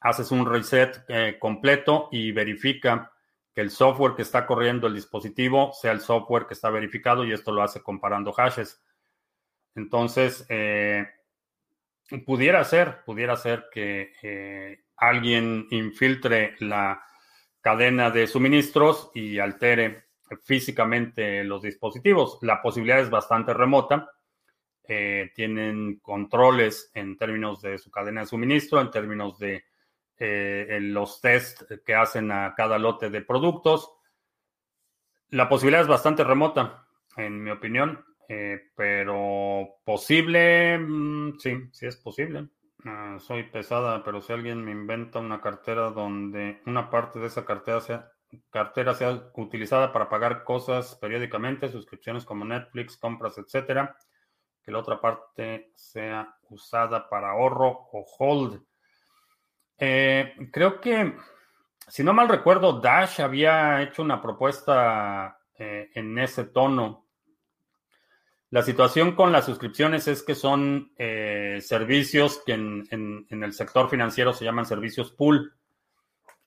haces un reset eh, completo y verifica que el software que está corriendo el dispositivo sea el software que está verificado y esto lo hace comparando hashes. Entonces, eh, pudiera ser, pudiera ser que eh, alguien infiltre la cadena de suministros y altere físicamente los dispositivos. La posibilidad es bastante remota eh, tienen controles en términos de su cadena de suministro, en términos de eh, los test que hacen a cada lote de productos. La posibilidad es bastante remota, en mi opinión, eh, pero posible, mm, sí, sí es posible. Ah, soy pesada, pero si alguien me inventa una cartera donde una parte de esa cartera sea, cartera sea utilizada para pagar cosas periódicamente, suscripciones como Netflix, compras, etcétera, que la otra parte sea usada para ahorro o hold. Eh, creo que, si no mal recuerdo, Dash había hecho una propuesta eh, en ese tono. La situación con las suscripciones es que son eh, servicios que en, el sector financiero se llaman servicios pool.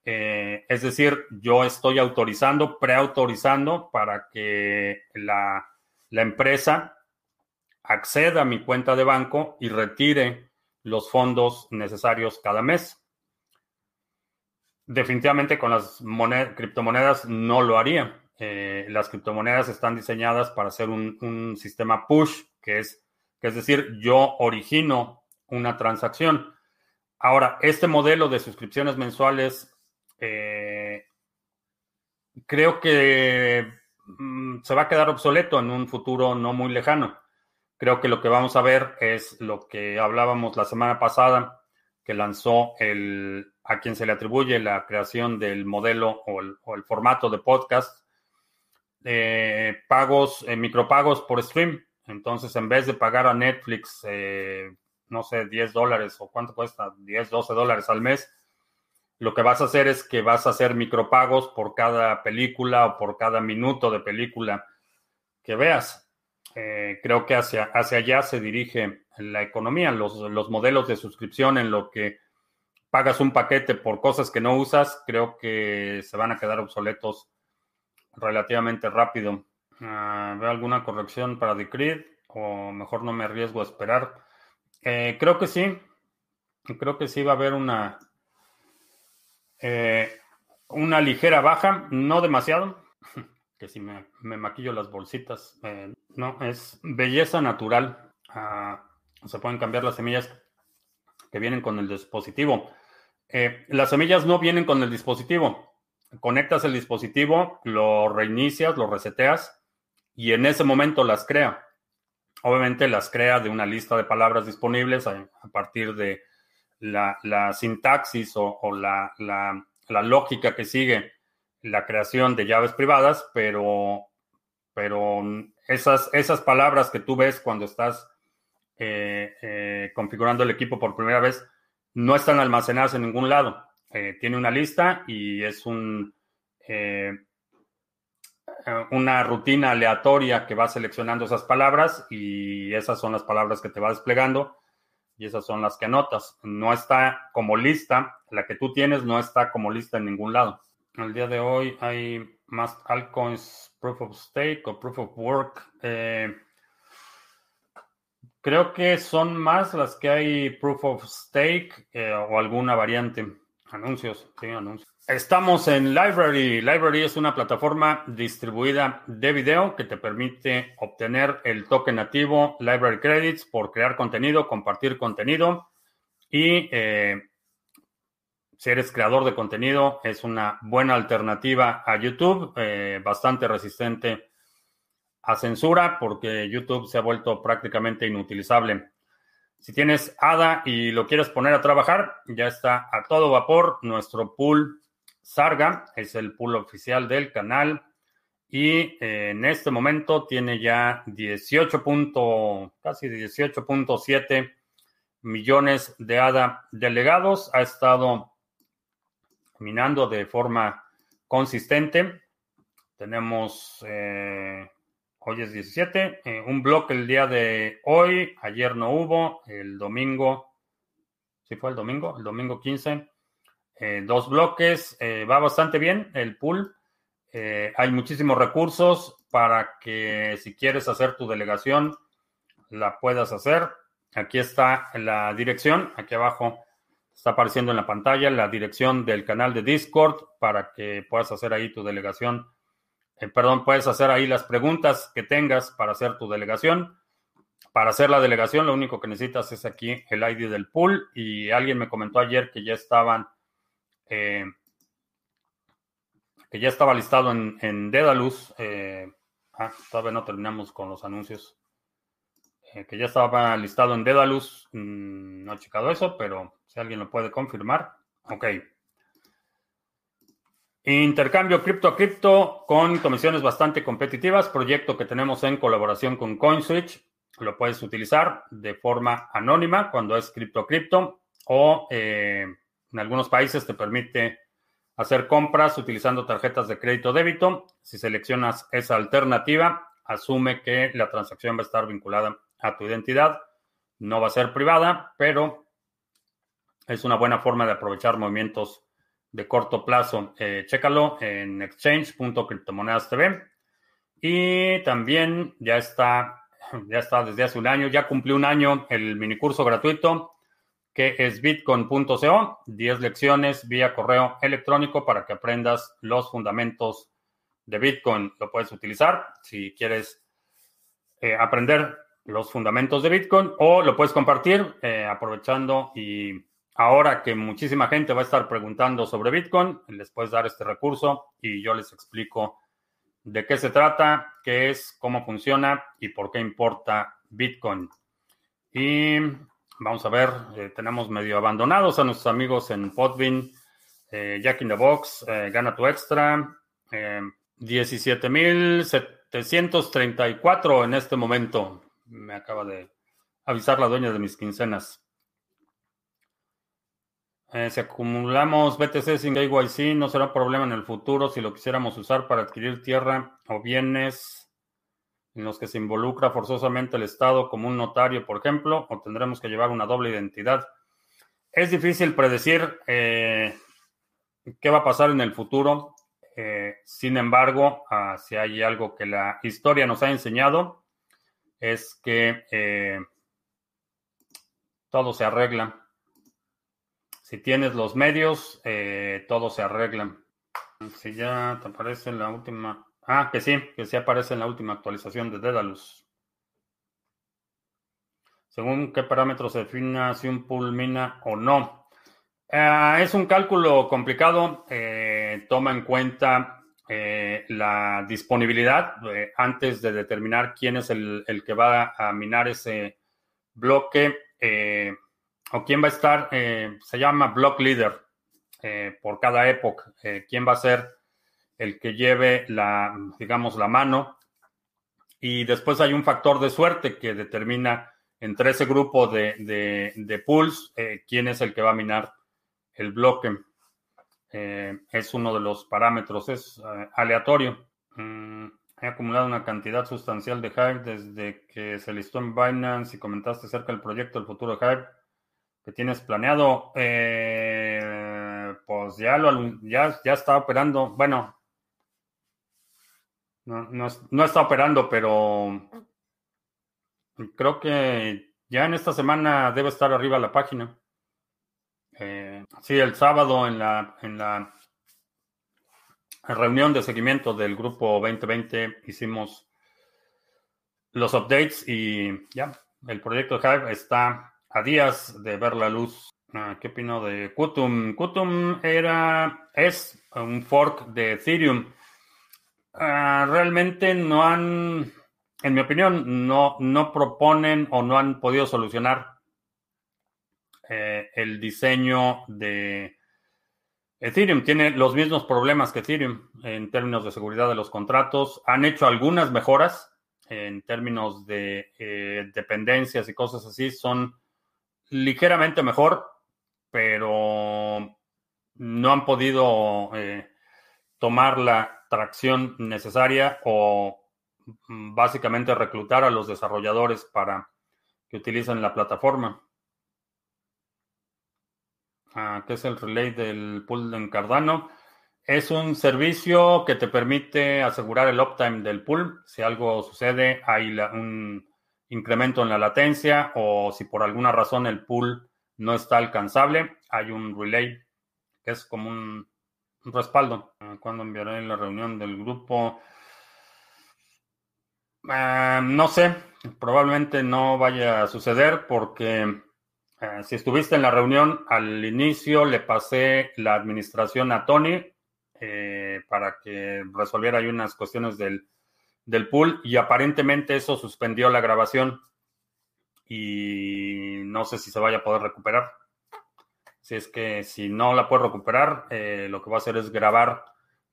es decir, yo estoy autorizando, preautorizando para que la, la empresa acceda a mi cuenta de banco y retire los fondos necesarios cada mes. Definitivamente con las criptomonedas no lo haría. Eh, las criptomonedas están diseñadas para hacer un, sistema push, que es, que es decir, yo origino una transacción. Ahora, este modelo de suscripciones mensuales eh, creo que mm, se va a quedar obsoleto en un futuro no muy lejano. Creo que lo que vamos a ver es lo que hablábamos la semana pasada, que lanzó el, a quien se le atribuye la creación del modelo o el, formato de podcast, eh, pagos, eh, micropagos por stream. Entonces, en vez de pagar a Netflix, eh, no sé, 10 dólares o cuánto cuesta, 10, 12 dólares al mes, lo que vas a hacer es que vas a hacer micropagos por cada película o por cada minuto de película que veas. creo que hacia, hacia allá se dirige la economía, los, los modelos de suscripción en lo que pagas un paquete por cosas que no usas, creo que se van a quedar obsoletos relativamente rápido. Ah, ¿Veo alguna corrección para Decreed? O mejor no me arriesgo a esperar. Eh, creo que sí. Creo que sí va a haber una, eh, una ligera baja, no demasiado. Que si me, maquillo las bolsitas. Eh, no, es belleza natural. Ah, se pueden cambiar las semillas que vienen con el dispositivo. Las semillas no vienen con el dispositivo. Conectas el dispositivo, lo reinicias, lo reseteas y en ese momento las crea. Obviamente las crea de una lista de palabras disponibles a, partir de la, sintaxis o, la, lógica que sigue la creación de llaves privadas, pero, pero esas, esas palabras que tú ves cuando estás eh, eh, configurando el equipo por primera vez no están almacenadas en ningún lado. Eh, tiene una lista y es un, eh, una rutina aleatoria que va seleccionando esas palabras y esas son las palabras que te va desplegando y esas son las que anotas. No está como lista, la que tú tienes no está como lista en ningún lado. El día de hoy hay más altcoins proof of stake o proof of work. Eh, Creo que son más las que hay proof of stake eh, o alguna variante. Anuncios, sí, anuncios. Estamos en Library. Library es una plataforma distribuida de video que te permite obtener el token nativo Library Credits por crear contenido, compartir contenido y eh, si eres creador de contenido es una buena alternativa a YouTube, eh, bastante resistente a censura porque YouTube se ha vuelto prácticamente inutilizable. Si tienes ADA y lo quieres poner a trabajar, ya está a todo vapor nuestro pool Sarga, es el pool oficial del canal y eh, en este momento tiene ya 18. casi 18.7 millones de ADA delegados. Ha estado minando de forma consistente. Tenemos eh, Hoy es 17. Eh, un bloque el día de hoy. Ayer no hubo. El domingo. ¿Sí fue el domingo? El domingo 15. Eh, dos bloques. Eh, va bastante bien el pool. hay muchísimos recursos para que si quieres hacer tu delegación, la puedas hacer. Aquí está la dirección. Aquí abajo está apareciendo en la pantalla la dirección del canal de Discord para que puedas hacer ahí tu delegación eh, perdón, puedes hacer ahí las preguntas que tengas para hacer tu delegación. Para hacer la delegación, lo único que necesitas es aquí el ID del pool. Y alguien me comentó ayer que ya estaban, eh, que ya estaba listado en, en Dedalus. Eh, ah, todavía no terminamos con los anuncios. que ya estaba listado en Dedalus. Mm, no he checado eso, pero si alguien lo puede confirmar. Ok. Intercambio cripto a cripto con comisiones bastante competitivas, proyecto que tenemos en colaboración con CoinSwitch. lo puedes utilizar de forma anónima cuando es cripto cripto o eh, en algunos países te permite hacer compras utilizando tarjetas de crédito débito. Si seleccionas esa alternativa, asume que la transacción va a estar vinculada a tu identidad. No va a ser privada, pero es una buena forma de aprovechar movimientos de corto plazo. Eh, chécalo en exchange.cryptomonedas.tv. Y también ya está, ya está desde hace un año, ya cumplió un año el minicurso gratuito que es bitcoin.co, 10 lecciones vía correo electrónico para que aprendas los fundamentos de Bitcoin. Lo puedes utilizar si quieres eh, aprender los fundamentos de Bitcoin o lo puedes compartir eh, aprovechando y ahora que muchísima gente va a estar preguntando sobre Bitcoin, les puedes dar este recurso y yo les explico de qué se trata, qué es, cómo funciona y por qué importa Bitcoin. Y vamos a ver, eh, tenemos medio abandonados a nuestros amigos en Podbean, Jack in the Box, Gana tu Extra, 17.734 en este momento. Me acaba de avisar la dueña de mis quincenas. Eh, si acumulamos BTC sin KYC, no será problema en el futuro si lo quisiéramos usar para adquirir tierra o bienes en los que se involucra forzosamente el Estado como un notario, por ejemplo, o tendremos que llevar una doble identidad. Es difícil predecir eh, qué va a pasar en el futuro. Eh, sin embargo, ah, si hay algo que la historia nos ha enseñado, es que todo se arregla. Si tienes los medios, eh, todo se arregla. Si ya te aparece en la última... Ah, que sí, que sí aparece en la última actualización de Dedalus. Según qué parámetros se defina si un pool mina o no. Eh, es un cálculo complicado. Eh, toma en cuenta eh, la disponibilidad antes de determinar quién es el, que va a minar ese bloque o quién va a estar. se llama block leader por cada época. quién va a ser el que lleve la, digamos, la mano. Y después hay un factor de suerte que determina entre ese grupo de, de, de pools quién es el que va a minar el bloque. Eh, es uno de los parámetros, es eh, aleatorio. Mm, he acumulado una cantidad sustancial de Hive desde que se listó en Binance y comentaste acerca del proyecto del futuro de Hive que tienes planeado. Eh, pues ya, lo, ya, ya está operando. Bueno, no, no está operando, pero creo que ya en esta semana debe estar arriba la página. Eh, sí, el sábado en la, en la reunión de seguimiento del grupo 2020 hicimos los updates y ya, el proyecto Hive está a días de ver la luz. Ah, ¿Qué opino de Qtum? Qtum era, es un fork de Ethereum. Ah, realmente no han, en mi opinión, no, no proponen o no han podido solucionar eh, el diseño de Ethereum. Tiene los mismos problemas que Ethereum en términos de seguridad de los contratos. Han hecho algunas mejoras en términos de eh, dependencias y cosas así. Son ligeramente mejor, pero no han podido eh, tomar la tracción necesaria o mm, básicamente reclutar a los desarrolladores para que utilicen la plataforma que es el relay del pool en Cardano. Es un servicio que te permite asegurar el uptime del pool. Si algo sucede, hay un incremento en la latencia o si por alguna razón el pool no está alcanzable, hay un relay que es como un, respaldo. Ah, ¿Cuándo enviaré la reunión del grupo? Ah, no sé, probablemente no vaya a suceder porque eh, si estuviste en la reunión, al inicio le pasé la administración a Tony eh, para que resolviera ahí unas cuestiones del, del pool y aparentemente eso suspendió la grabación y no sé si se vaya a poder recuperar. Si es que si no la puedo recuperar, eh, lo que voy a hacer es grabar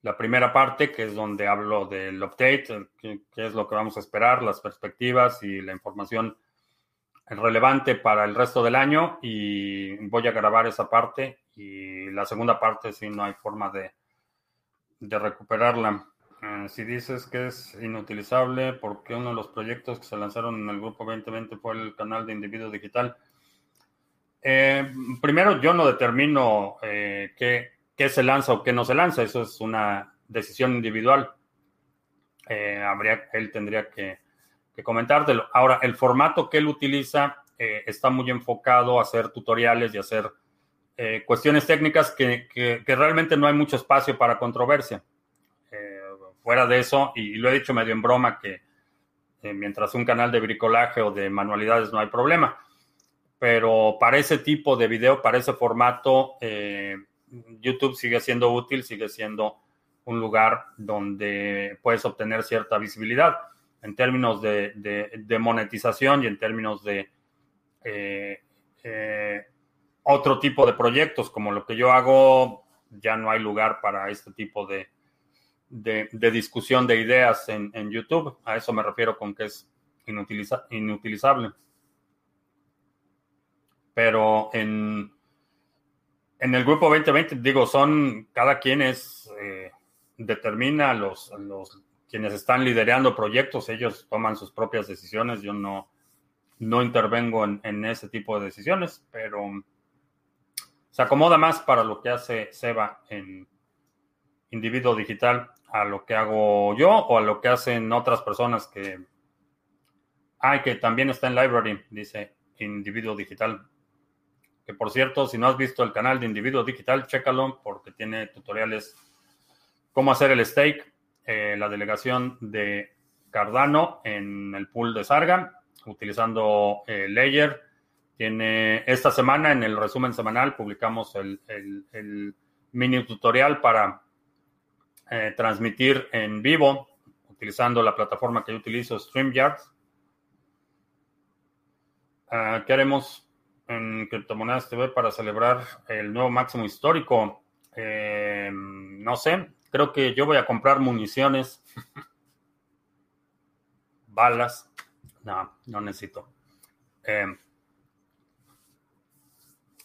la primera parte, que es donde hablo del update, qué, es lo que vamos a esperar, las perspectivas y la información relevante para el resto del año. Y voy a grabar esa parte. Y la segunda parte, si no hay forma de, de recuperarla. Eh, si dices que es inutilizable, porque uno de los proyectos que se lanzaron en el grupo 2020 fue el canal de individuo digital? Eh, primero, yo no determino eh, qué, se lanza o qué no se lanza. Eso es una decisión individual. habría, él tendría que, que, comentártelo. Ahora, el formato que él utiliza está muy enfocado a hacer tutoriales y hacer cuestiones técnicas que, que realmente no hay mucho espacio para controversia fuera de eso, y, lo he dicho medio en broma, que eh, mientras un canal de bricolaje o de manualidades no hay problema. Pero para ese tipo de video, para ese formato, eh, YouTube sigue siendo útil, sigue siendo un lugar donde puedes obtener cierta visibilidad en términos de, monetización y en términos de eh, otro tipo de proyectos, como lo que yo hago, ya no hay lugar para este tipo de, de, discusión de ideas en, YouTube. A eso me refiero con que es inutilizable. Pero en, en el grupo 2020, digo, son, cada quien es, eh, determina los, los, quienes están liderando proyectos, ellos toman sus propias decisiones, yo no, no intervengo en, en ese tipo de decisiones, pero se acomoda más para lo que hace Seba en individuo digital a lo que hago yo o a lo que hacen otras personas que... Ah, que también está en Library, dice Individuo Digital. Que por cierto, si no has visto el canal de Individuo Digital, chécalo porque tiene tutoriales cómo hacer el stake, eh, la delegación de Cardano en el pool de Sarga, utilizando eh, Layer. Tiene esta semana, en el resumen semanal, publicamos el, el mini tutorial para eh, transmitir en vivo utilizando la plataforma que yo utilizo, StreamYard. Ah, ¿Qué haremos en Criptomonedas TV para celebrar el nuevo máximo histórico? Eh, no sé, creo que yo voy a comprar municiones, balas. No, no necesito. Eh,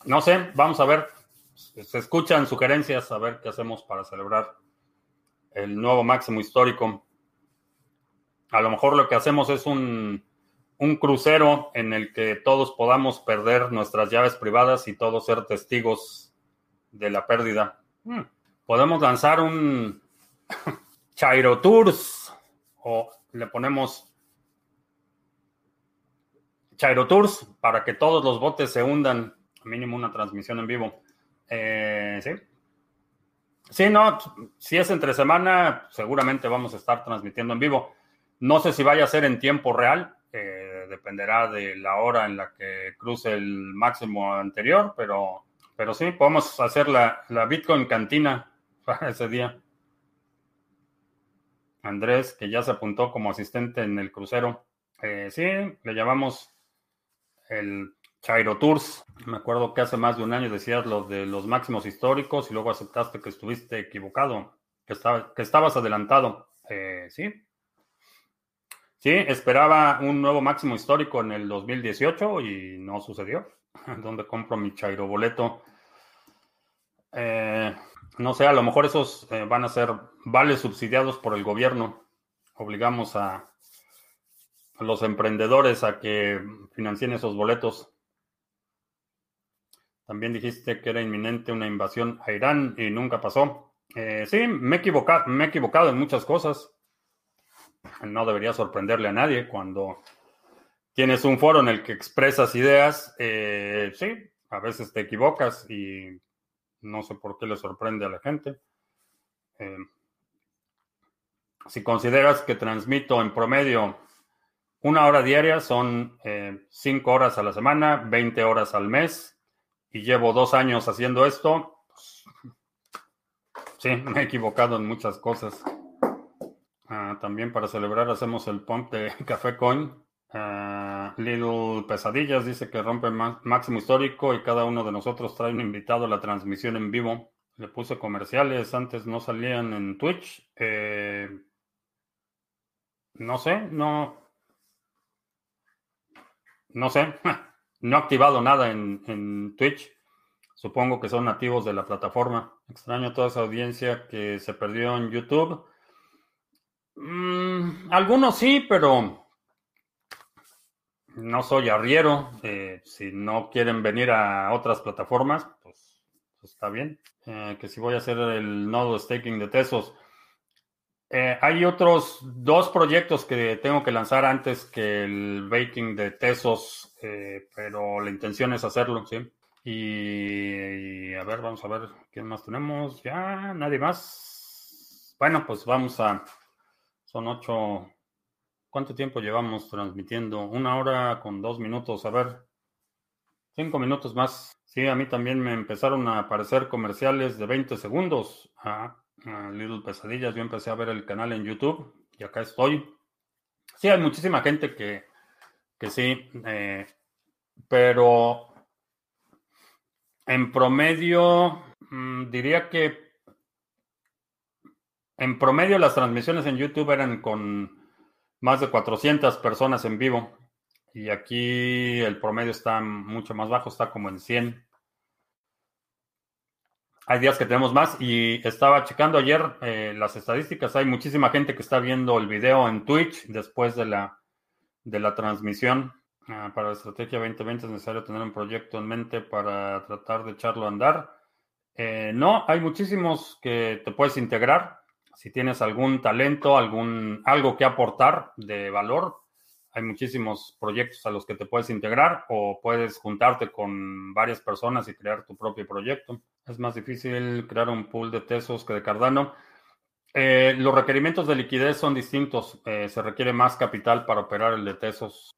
no sé, vamos a ver. Se escuchan sugerencias, a ver qué hacemos para celebrar el nuevo máximo histórico. A lo mejor lo que hacemos es un, crucero en el que todos podamos perder nuestras llaves privadas y todos ser testigos de la pérdida. Hmm. Podemos lanzar un Chairo Tours o le ponemos Chairo Tours para que todos los botes se hundan, mínimo una transmisión en vivo. Eh, sí, Sí, no, si es entre semana, seguramente vamos a estar transmitiendo en vivo. No sé si vaya a ser en tiempo real, eh, dependerá de la hora en la que cruce el máximo anterior, pero, pero sí, podemos hacer la, Bitcoin cantina para ese día. Andrés, que ya se apuntó como asistente en el crucero. Eh, sí, le llamamos el Chairo Tours. Me acuerdo que hace más de un año decías lo de los máximos históricos y luego aceptaste que estuviste equivocado, que, estabas adelantado. Eh, sí. Sí, esperaba un nuevo máximo histórico en el 2018 y no sucedió. ¿Dónde compro mi Chairo boleto? Eh, no sé, a lo mejor esos eh, van a ser vales subsidiados por el gobierno. Obligamos a los emprendedores a que financien esos boletos. También dijiste que era inminente una invasión a Irán y nunca pasó. Eh, sí, me he, equivocado, me he equivocado en muchas cosas. No debería sorprenderle a nadie cuando tienes un foro en el que expresas ideas. Eh, sí, a veces te equivocas y no sé por qué le sorprende a la gente. Eh, si consideras que transmito en promedio una hora diaria, son cinco horas a la semana, 20 horas al mes y llevo dos años haciendo esto, pues, sí, me he equivocado en muchas cosas. Ah, también para celebrar hacemos el pump de Café Coin. Ah, Little Pesadillas dice que rompe máximo histórico y cada uno de nosotros trae un invitado a la transmisión en vivo. Le puse comerciales, antes no salían en Twitch. Eh, no sé, no. No sé. No he activado nada en, en Twitch. Supongo que son nativos de la plataforma. Extraño a toda esa audiencia que se perdió en YouTube. Mm, algunos sí, pero no soy arriero. Eh, si no quieren venir a otras plataformas, pues, pues está bien. Eh, que si voy a hacer el nodo staking de Tesos. Eh, hay otros dos proyectos que tengo que lanzar antes que el baking de Tesos, pero la intención es hacerlo, sí. Y, a ver, vamos a ver quién más tenemos. Ya, nadie más. Bueno, pues vamos a. Son ocho. ¿Cuánto tiempo llevamos transmitiendo? Una hora con dos minutos. A ver, cinco minutos más. Sí, a mí también me empezaron a aparecer comerciales de 20 segundos. Little Pesadillas. Yo empecé a ver el canal en YouTube y acá estoy. Sí, hay muchísima gente que, que sí, eh, pero en promedio, mm, diría que en promedio las transmisiones en YouTube eran con más de 400 personas en vivo. Y aquí el promedio está mucho más bajo, está como en 100. Hay días que tenemos más y estaba checando ayer eh, las estadísticas. Hay muchísima gente que está viendo el video en Twitch después de la, de la transmisión. Ah, para la estrategia 2020 es necesario tener un proyecto en mente para tratar de echarlo a andar. Eh, no, hay muchísimos que te puedes integrar. Si tienes algún talento, algún, algo que aportar de valor, hay muchísimos proyectos a los que te puedes integrar o puedes juntarte con varias personas y crear tu propio proyecto. Es más difícil crear un pool de Tesos que de Cardano. Eh, los requerimientos de liquidez son distintos. Eh, se requiere más capital para operar el de Tesos.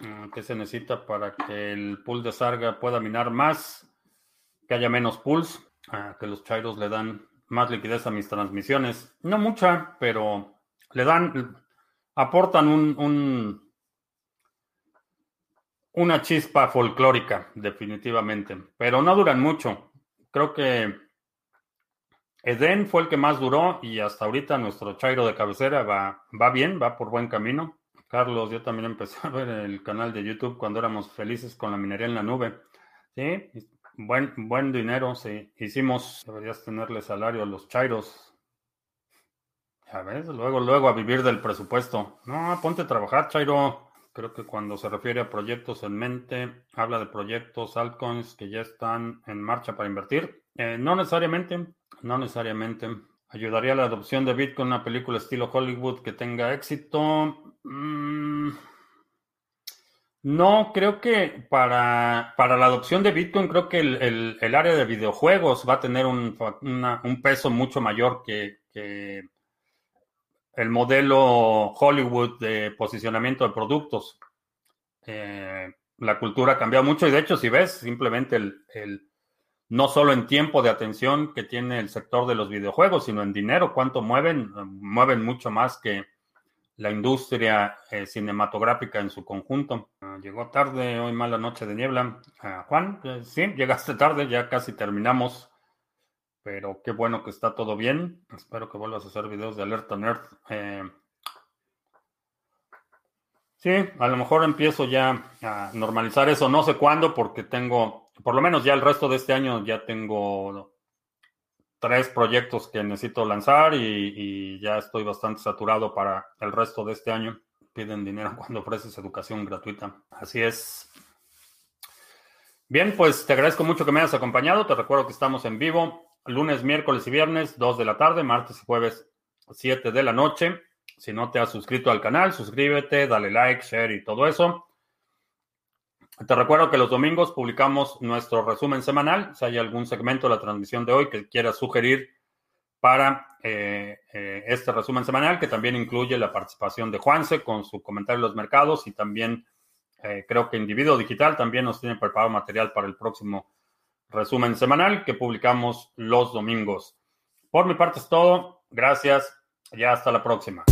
Mm, ¿Qué se necesita para que el pool de Sarga pueda minar más? Que haya menos pools, ah, que los chairos le dan más liquidez a mis transmisiones. No mucha, pero le dan, aportan un, una chispa folclórica, definitivamente, pero no duran mucho. Creo que Eden fue el que más duró y hasta ahorita nuestro chairo de cabecera va, va bien, va por buen camino. Carlos, yo también empecé a ver el canal de YouTube cuando éramos felices con la minería en la nube. Sí, buen, buen dinero, sí. Hicimos, deberías tenerle salario a los chairos. Ya ves, luego, luego a vivir del presupuesto. No, ponte a trabajar, chairo. Creo que cuando se refiere a proyectos en mente, habla de proyectos, altcoins que ya están en marcha para invertir. Eh, no necesariamente, no necesariamente. ¿Ayudaría la adopción de Bitcoin una película estilo Hollywood que tenga éxito? Mm, no, creo que para, para, la adopción de Bitcoin, creo que el, área de videojuegos va a tener un, peso mucho mayor que, el modelo Hollywood de posicionamiento de productos. Eh, la cultura ha cambiado mucho y de hecho, si ves, simplemente el no solo en tiempo de atención que tiene el sector de los videojuegos, sino en dinero, cuánto mueven, mueven mucho más que la industria eh, cinematográfica en su conjunto. Ah, llegó tarde, hoy mala noche de niebla. Ah, Juan, eh, sí, llegaste tarde, ya casi terminamos, pero qué bueno que está todo bien. Espero que vuelvas a hacer videos de Alerta Nerd. Eh, sí, a lo mejor empiezo ya a normalizar eso, no sé cuándo, porque tengo por lo menos ya el resto de este año ya tengo tres proyectos que necesito lanzar y, ya estoy bastante saturado para el resto de este año. Piden dinero cuando ofreces educación gratuita. Así es. Bien, pues te agradezco mucho que me hayas acompañado. Te recuerdo que estamos en vivo lunes, miércoles y viernes, 2 de la tarde, martes y jueves, 7 de la noche. Si no te has suscrito al canal, suscríbete, dale like, share y todo eso. Te recuerdo que los domingos publicamos nuestro resumen semanal. Si hay algún segmento de la transmisión de hoy que quieras sugerir para eh, eh, este resumen semanal, que también incluye la participación de Juanse con su comentario de los mercados y también eh, creo que Individuo Digital también nos tiene preparado material para el próximo resumen semanal que publicamos los domingos. Por mi parte es todo. Gracias. Ya hasta la próxima.